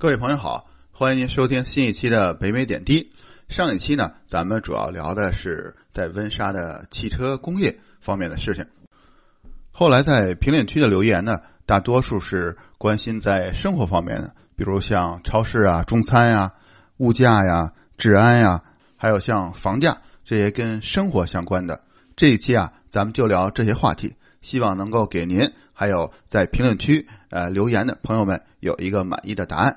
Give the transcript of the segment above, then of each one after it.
各位朋友好，欢迎您收听新一期的北美点滴。上一期呢，咱们主要聊的是在温莎的汽车工业方面的事情。后来在评论区的留言呢，大多数是关心在生活方面的，比如像超市啊、中餐呀、物价呀、治安呀，还有像房价这些跟生活相关的。这一期啊，咱们就聊这些话题，希望能够给您还有在评论区呃留言的朋友们有一个满意的答案。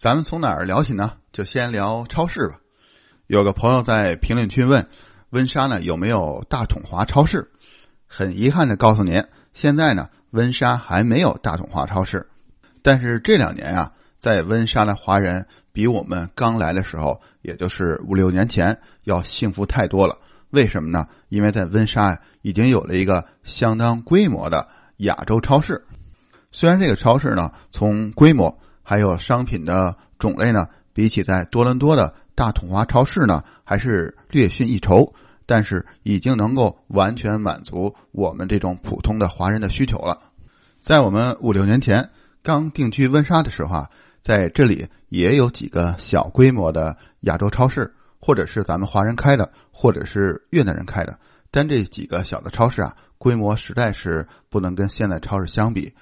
咱们从哪儿聊起呢？就先聊超市吧。有个朋友在评论区问：温莎呢有没有大统华超市？很遗憾的告诉您，现在呢温莎还没有大统华超市。但是这两年啊，在温莎的华人比我们刚来的时候，也就是五六年前要幸福太多了。为什么呢？因为在温莎已经有了一个相当规模的亚洲超市。虽然这个超市呢，从规模还有商品的种类呢，比起在多伦多的大统华超市呢，还是略逊一筹。但是已经能够完全满足我们这种普通的华人的需求了。在我们五六年前刚定居温莎的时候啊，在这里也有几个小规模的亚洲超市，或者是咱们华人开的，或者是越南人开的。但这几个小的超市啊，规模实在是不能跟现在超市相比。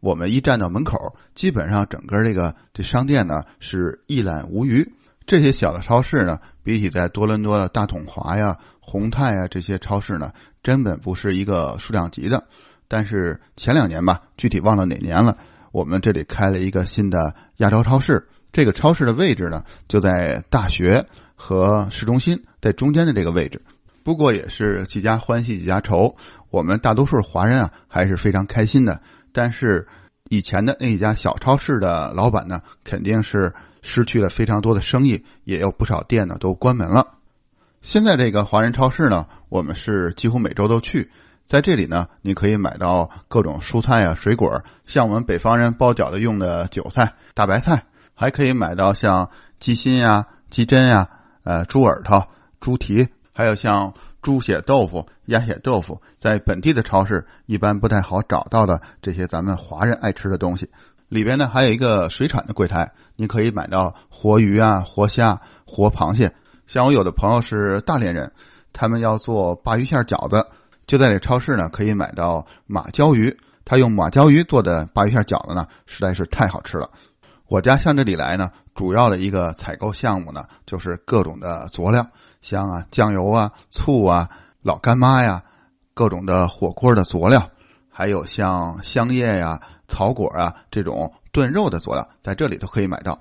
我们一站到门口，基本上整个这个这商店呢是一览无余。这些小的超市呢，比起在多伦多的大统华呀。宏泰呀，这些超市呢，根本不是一个数量级的。但是前两年吧，具体忘了哪年了，我们这里开了一个新的亚洲超市。这个超市的位置呢，就在大学和市中心在中间的这个位置。不过也是几家欢喜几家愁，我们大多数华人啊还是非常开心的。但是以前的那一家小超市的老板呢，肯定是失去了非常多的生意，也有不少店呢都关门了。现在这个华人超市呢，我们是几乎每周都去，在这里呢，你可以买到各种蔬菜啊、水果，像我们北方人包饺子用的韭菜、大白菜，还可以买到像鸡心呀、鸡胗呀、呃猪耳朵、猪蹄，还有像猪血豆腐、鸭血豆腐，在本地的超市一般不太好找到的这些咱们华人爱吃的东西。里边呢还有一个水产的柜台，你可以买到活鱼啊、活虾、活螃蟹。像我有的朋友是大连人，他们要做鲅鱼馅饺子，就在这超市呢可以买到马鲛鱼。他用马鲛鱼做的鲅鱼馅饺子呢，实在是太好吃了。我家向这里来呢，主要的一个采购项目呢，就是各种的佐料，像啊酱油啊、醋啊、老干妈呀，各种的火锅的佐料，还有像香叶呀、草果啊这种炖肉的佐料，在这里都可以买到。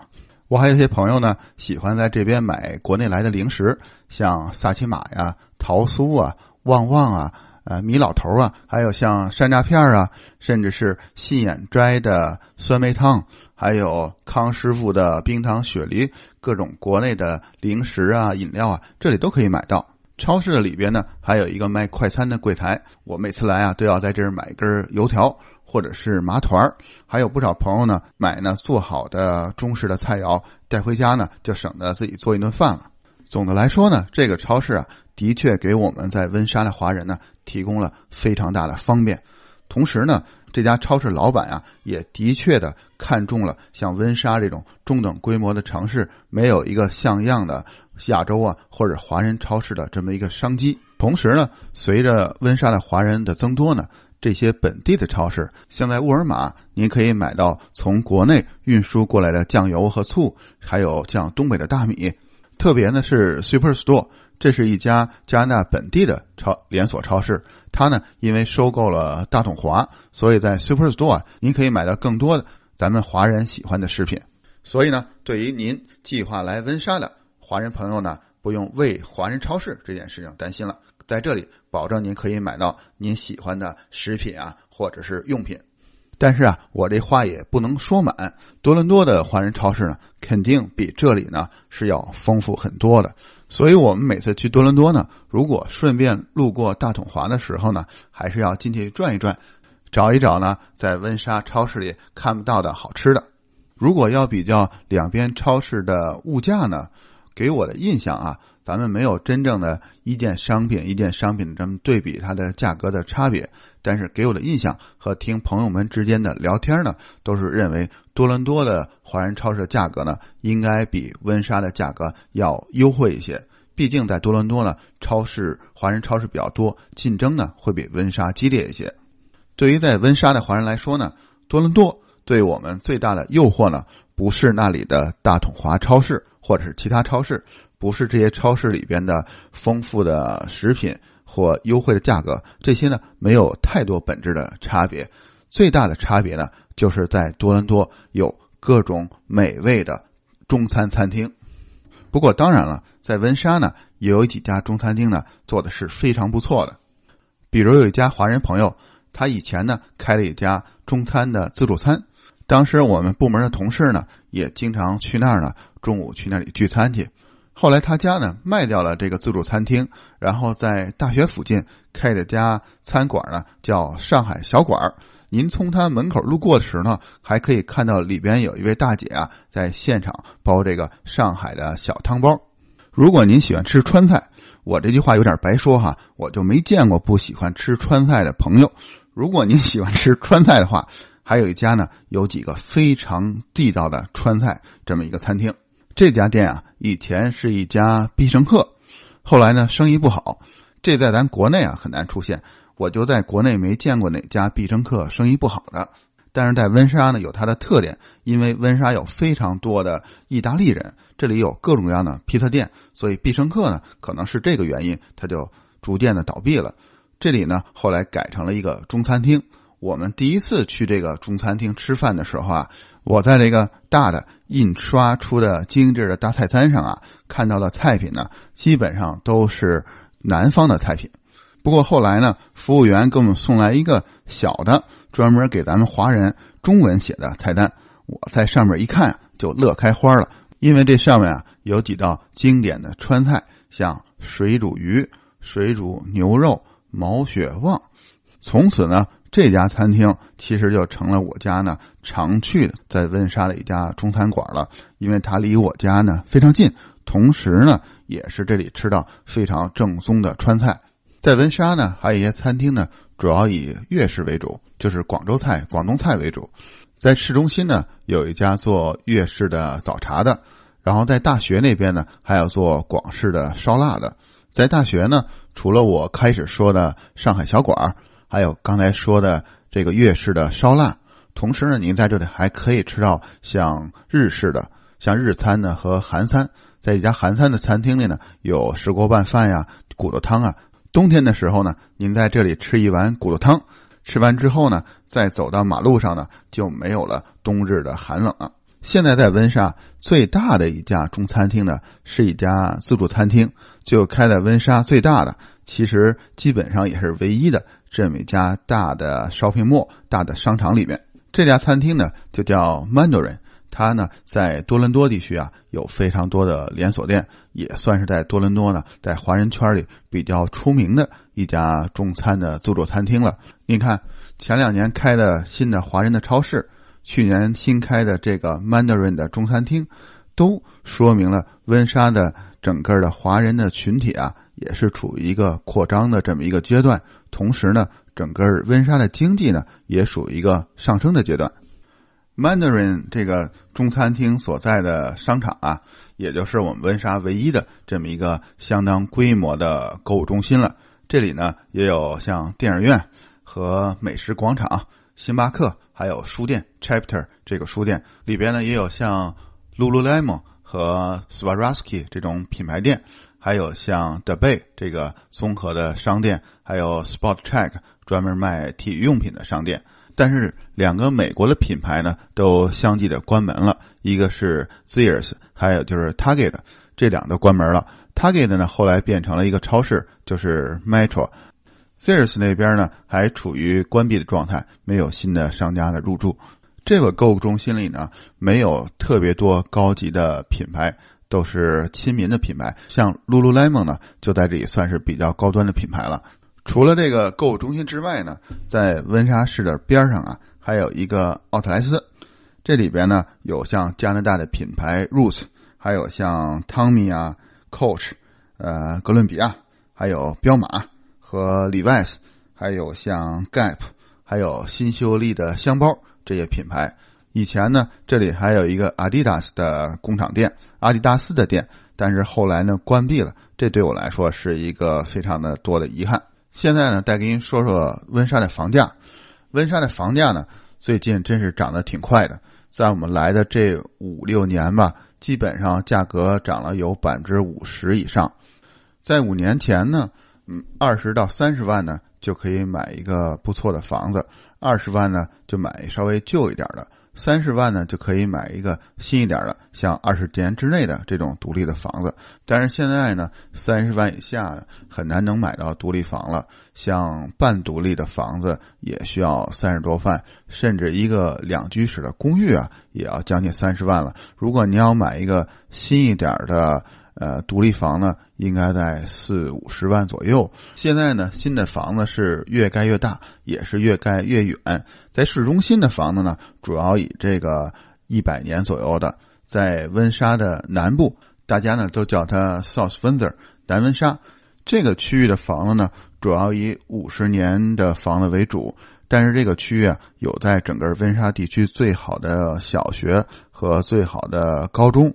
我还有些朋友呢，喜欢在这边买国内来的零食，像萨琪玛呀、桃酥啊、旺旺啊、呃米老头啊，还有像山楂片啊，甚至是信眼斋的酸梅汤，还有康师傅的冰糖雪梨，各种国内的零食啊、饮料啊，这里都可以买到。超市的里边呢，还有一个卖快餐的柜台，我每次来啊，都要在这儿买一根油条。或者是麻团儿，还有不少朋友呢买呢做好的中式的菜肴带回家呢，就省得自己做一顿饭了。总的来说呢，这个超市啊，的确给我们在温莎的华人呢提供了非常大的方便。同时呢，这家超市老板啊，也的确的看中了像温莎这种中等规模的城市没有一个像样的亚洲啊或者华人超市的这么一个商机。同时呢，随着温莎的华人的增多呢。这些本地的超市，像在沃尔玛，您可以买到从国内运输过来的酱油和醋，还有像东北的大米。特别呢是 Superstore，这是一家加拿大本地的超连锁超市。它呢因为收购了大统华，所以在 Superstore 您可以买到更多的咱们华人喜欢的食品。所以呢，对于您计划来温莎的华人朋友呢，不用为华人超市这件事情担心了。在这里保证您可以买到您喜欢的食品啊，或者是用品。但是啊，我这话也不能说满。多伦多的华人超市呢，肯定比这里呢是要丰富很多的。所以我们每次去多伦多呢，如果顺便路过大统华的时候呢，还是要进去转一转，找一找呢，在温莎超市里看不到的好吃的。如果要比较两边超市的物价呢，给我的印象啊。咱们没有真正的一件商品一件商品这么对比它的价格的差别，但是给我的印象和听朋友们之间的聊天呢，都是认为多伦多的华人超市的价格呢，应该比温莎的价格要优惠一些。毕竟在多伦多呢，超市华人超市比较多，竞争呢会比温莎激烈一些。对于在温莎的华人来说呢，多伦多对我们最大的诱惑呢，不是那里的大统华超市或者是其他超市。不是这些超市里边的丰富的食品或优惠的价格，这些呢没有太多本质的差别。最大的差别呢，就是在多伦多有各种美味的中餐餐厅。不过当然了，在温莎呢也有几家中餐厅呢做的是非常不错的。比如有一家华人朋友，他以前呢开了一家中餐的自助餐，当时我们部门的同事呢也经常去那儿呢，中午去那里聚餐去。后来他家呢卖掉了这个自助餐厅，然后在大学附近开了家餐馆呢，叫上海小馆儿。您从他门口路过的时候呢，还可以看到里边有一位大姐啊，在现场包这个上海的小汤包。如果您喜欢吃川菜，我这句话有点白说哈，我就没见过不喜欢吃川菜的朋友。如果您喜欢吃川菜的话，还有一家呢，有几个非常地道的川菜这么一个餐厅。这家店啊，以前是一家必胜客，后来呢，生意不好。这在咱国内啊很难出现，我就在国内没见过哪家必胜客生意不好的。但是在温莎呢，有它的特点，因为温莎有非常多的意大利人，这里有各种各样的披萨店，所以必胜客呢，可能是这个原因，它就逐渐的倒闭了。这里呢，后来改成了一个中餐厅。我们第一次去这个中餐厅吃饭的时候啊。我在这个大的印刷出的精致的大菜单上啊，看到的菜品呢，基本上都是南方的菜品。不过后来呢，服务员给我们送来一个小的，专门给咱们华人中文写的菜单。我在上面一看就乐开花了，因为这上面啊有几道经典的川菜，像水煮鱼、水煮牛肉、毛血旺。从此呢。这家餐厅其实就成了我家呢常去的在温莎的一家中餐馆了，因为它离我家呢非常近，同时呢也是这里吃到非常正宗的川菜。在温莎呢，还有一些餐厅呢，主要以粤式为主，就是广州菜、广东菜为主。在市中心呢，有一家做粤式的早茶的，然后在大学那边呢，还有做广式的烧腊的。在大学呢，除了我开始说的上海小馆儿。还有刚才说的这个粤式的烧腊，同时呢，您在这里还可以吃到像日式的、像日餐呢和韩餐。在一家韩餐的餐厅里呢，有石锅拌饭呀、骨头汤啊。冬天的时候呢，您在这里吃一碗骨头汤，吃完之后呢，再走到马路上呢，就没有了冬日的寒冷了。现在在温莎最大的一家中餐厅呢，是一家自助餐厅，就开在温莎最大的，其实基本上也是唯一的。这么一家大的 shopping mall 大的商场里面，这家餐厅呢就叫 Mandarin，它呢在多伦多地区啊有非常多的连锁店，也算是在多伦多呢在华人圈里比较出名的一家中餐的自助餐厅了。你看前两年开的新的华人的超市，去年新开的这个 Mandarin 的中餐厅，都说明了温莎的整个的华人的群体啊也是处于一个扩张的这么一个阶段。同时呢，整个温莎的经济呢也属于一个上升的阶段。Mandarin 这个中餐厅所在的商场啊，也就是我们温莎唯一的这么一个相当规模的购物中心了。这里呢也有像电影院和美食广场、星巴克，还有书店 Chapter 这个书店里边呢也有像 Lululemon 和 Swarovski 这种品牌店。还有像 The Bay 这个综合的商店，还有 Sport Check 专门卖体育用品的商店，但是两个美国的品牌呢都相继的关门了，一个是 Sears，还有就是 Target，这两个都关门了。Target 呢后来变成了一个超市，就是 Metro。Sears 那边呢还处于关闭的状态，没有新的商家的入驻。这个购物中心里呢没有特别多高级的品牌，都是亲民的品牌。像 Lululemon 呢就在这里算是比较高端的品牌了。除了这个购物中心之外呢，在温莎市的边上啊还有一个奥特莱斯，这里边呢有像加拿大的品牌 Roots，还有像 Tommy 啊、Coach，呃哥伦比亚，还有彪马。和 Levi's，还有像 Gap，还有新秀丽的箱包这些品牌。以前呢，这里还有一个 Adidas 的工厂店，阿迪达斯的店，但是后来呢关闭了。这对我来说是一个非常的多的遗憾。现在呢，再给您说说温莎的房价。温莎的房价呢，最近真是涨得挺快的。在我们来的这五六年吧，基本上价格涨了有百分之五十以上。在五年前呢。嗯，二十到三十万呢，就可以买一个不错的房子；二十万呢，就买稍微旧一点的；三十万呢，就可以买一个新一点的，像二十年之内的这种独立的房子。但是现在呢，三十万以下很难能买到独立房了，像半独立的房子也需要三十多万，甚至一个两居室的公寓啊，也要将近三十万了。如果你要买一个新一点的，呃，独立房呢，应该在四五十万左右。现在呢，新的房子是越盖越大，也是越盖越远。在市中心的房子呢，主要以这个一百年左右的，在温莎的南部，大家呢都叫它 South Windsor 南温莎这个区域的房子呢，主要以五十年的房子为主。但是这个区域啊，有在整个温莎地区最好的小学和最好的高中。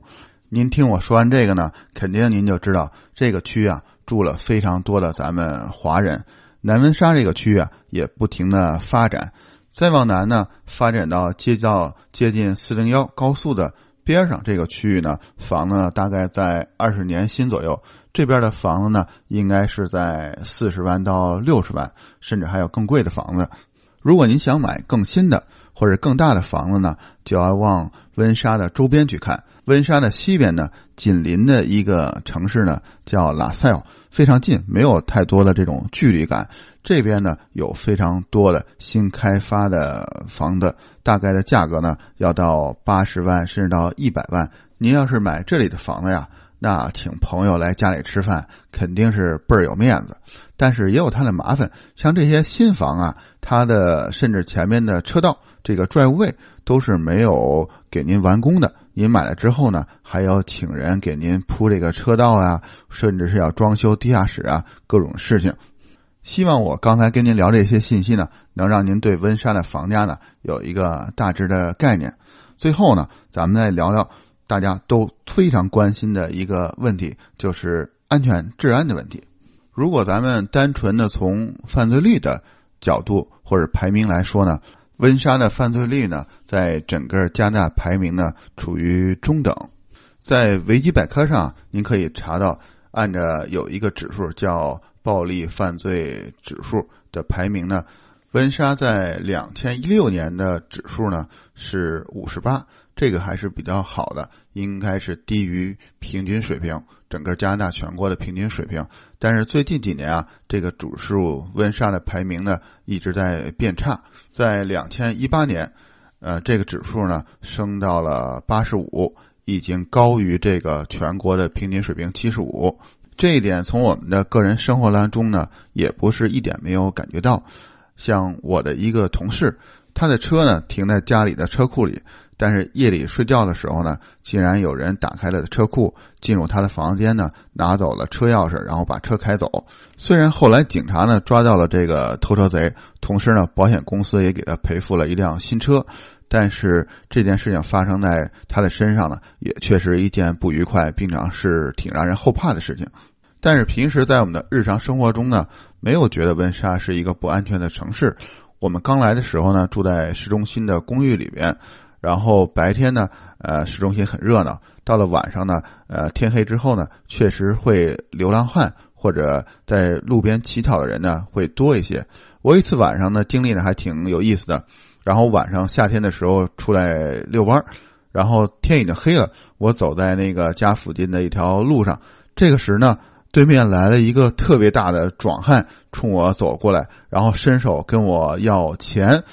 您听我说完这个呢，肯定您就知道这个区啊住了非常多的咱们华人。南温莎这个区啊也不停的发展，再往南呢发展到接到接近四零幺高速的边上这个区域呢，房子大概在二十年新左右。这边的房子呢应该是在四十万到六十万，甚至还有更贵的房子。如果您想买更新的或者更大的房子呢，就要往温莎的周边去看。温莎的西边呢，紧邻的一个城市呢叫拉塞尔，非常近，没有太多的这种距离感。这边呢有非常多的新开发的房子，大概的价格呢要到八十万甚至到一百万。您要是买这里的房子呀，那请朋友来家里吃饭肯定是倍儿有面子。但是也有它的麻烦，像这些新房啊，它的甚至前面的车道这个拽位都是没有给您完工的。您买了之后呢，还要请人给您铺这个车道啊，甚至是要装修地下室啊，各种事情。希望我刚才跟您聊这些信息呢，能让您对温莎的房价呢有一个大致的概念。最后呢，咱们再聊聊大家都非常关心的一个问题，就是安全治安的问题。如果咱们单纯的从犯罪率的角度或者排名来说呢？温莎的犯罪率呢，在整个加拿大排名呢处于中等，在维基百科上您可以查到，按照有一个指数叫暴力犯罪指数的排名呢，温莎在两千一六年的指数呢是五十八，这个还是比较好的，应该是低于平均水平，整个加拿大全国的平均水平。但是最近几年啊，这个指数温莎的排名呢一直在变差。在两千一八年，呃，这个指数呢升到了八十五，已经高于这个全国的平均水平七十五。这一点从我们的个人生活当中呢，也不是一点没有感觉到。像我的一个同事，他的车呢停在家里的车库里。但是夜里睡觉的时候呢，竟然有人打开了车库，进入他的房间呢，拿走了车钥匙，然后把车开走。虽然后来警察呢抓到了这个偷车贼，同时呢，保险公司也给他赔付了一辆新车，但是这件事情发生在他的身上呢，也确实一件不愉快，并且是挺让人后怕的事情。但是平时在我们的日常生活中呢，没有觉得温莎是一个不安全的城市。我们刚来的时候呢，住在市中心的公寓里边。然后白天呢，呃，市中心很热闹。到了晚上呢，呃，天黑之后呢，确实会流浪汉或者在路边乞讨的人呢会多一些。我一次晚上呢经历呢还挺有意思的。然后晚上夏天的时候出来遛弯儿，然后天已经黑了，我走在那个家附近的一条路上，这个时呢，对面来了一个特别大的壮汉，冲我走过来，然后伸手跟我要钱。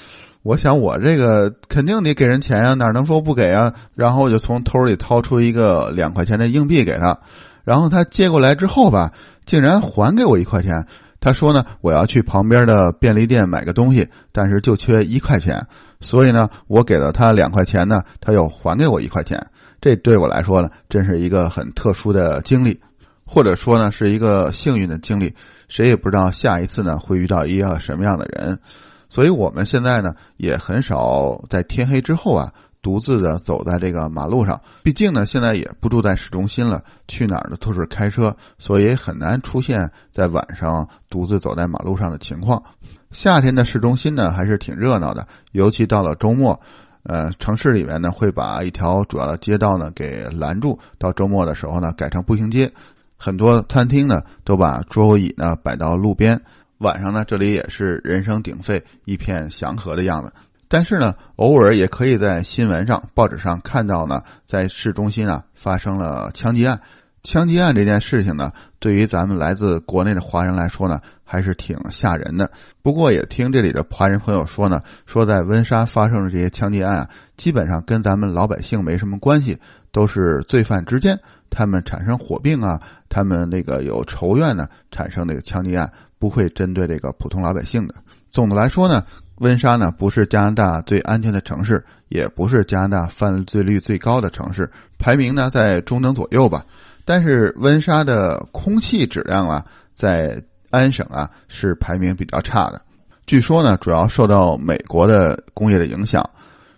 我想我这个肯定得给人钱呀，哪能说不给啊？然后我就从兜里掏出一个两块钱的硬币给他，然后他接过来之后吧，竟然还给我一块钱。他说呢，我要去旁边的便利店买个东西，但是就缺一块钱，所以呢，我给了他两块钱呢，他又还给我一块钱。这对我来说呢，真是一个很特殊的经历，或者说呢，是一个幸运的经历。谁也不知道下一次呢会遇到一个什么样的人，所以我们现在呢也很少在天黑之后啊独自的走在这个马路上。毕竟呢现在也不住在市中心了，去哪儿呢都是开车，所以很难出现在晚上独自走在马路上的情况。夏天的市中心呢还是挺热闹的，尤其到了周末。呃，城市里面呢会把一条主要的街道呢给拦住，到周末的时候呢改成步行街，很多餐厅呢都把桌椅呢摆到路边，晚上呢这里也是人声鼎沸，一片祥和的样子。但是呢，偶尔也可以在新闻上、报纸上看到呢，在市中心啊发生了枪击案。枪击案这件事情呢，对于咱们来自国内的华人来说呢，还是挺吓人的。不过也听这里的华人朋友说呢，说在温莎发生的这些枪击案啊，基本上跟咱们老百姓没什么关系，都是罪犯之间他们产生火并啊，他们那个有仇怨呢，产生那个枪击案，不会针对这个普通老百姓的。总的来说呢，温莎呢不是加拿大最安全的城市，也不是加拿大犯罪率最高的城市，排名呢在中等左右吧。但是温莎的空气质量啊，在安省啊是排名比较差的。据说呢，主要受到美国的工业的影响。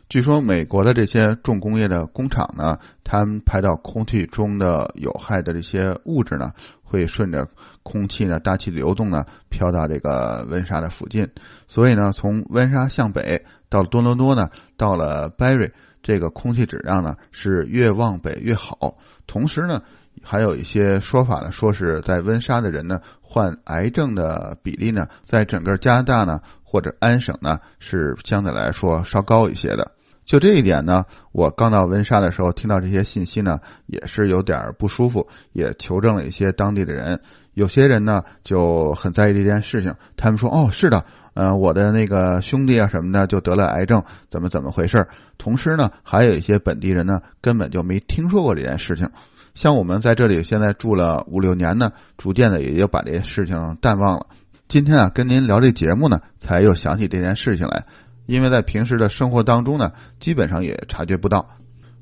据说美国的这些重工业的工厂呢，它们排到空气中的有害的这些物质呢，会顺着空气呢大气流动呢飘到这个温莎的附近。所以呢，从温莎向北到多伦多呢，到了 Barry，这个空气质量呢是越往北越好。同时呢。还有一些说法呢，说是在温莎的人呢，患癌症的比例呢，在整个加拿大呢或者安省呢是相对来说稍高一些的。就这一点呢，我刚到温莎的时候听到这些信息呢，也是有点不舒服，也求证了一些当地的人。有些人呢就很在意这件事情，他们说：“哦，是的，呃，我的那个兄弟啊什么的就得了癌症，怎么怎么回事？”同时呢，还有一些本地人呢根本就没听说过这件事情。像我们在这里现在住了五六年呢，逐渐的也就把这些事情淡忘了。今天啊，跟您聊这节目呢，才又想起这件事情来。因为在平时的生活当中呢，基本上也察觉不到。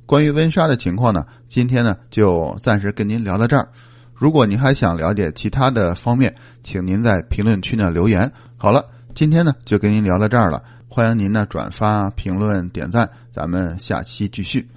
关于温莎的情况呢，今天呢就暂时跟您聊到这儿。如果您还想了解其他的方面，请您在评论区呢留言。好了，今天呢就跟您聊到这儿了。欢迎您呢转发、评论、点赞，咱们下期继续。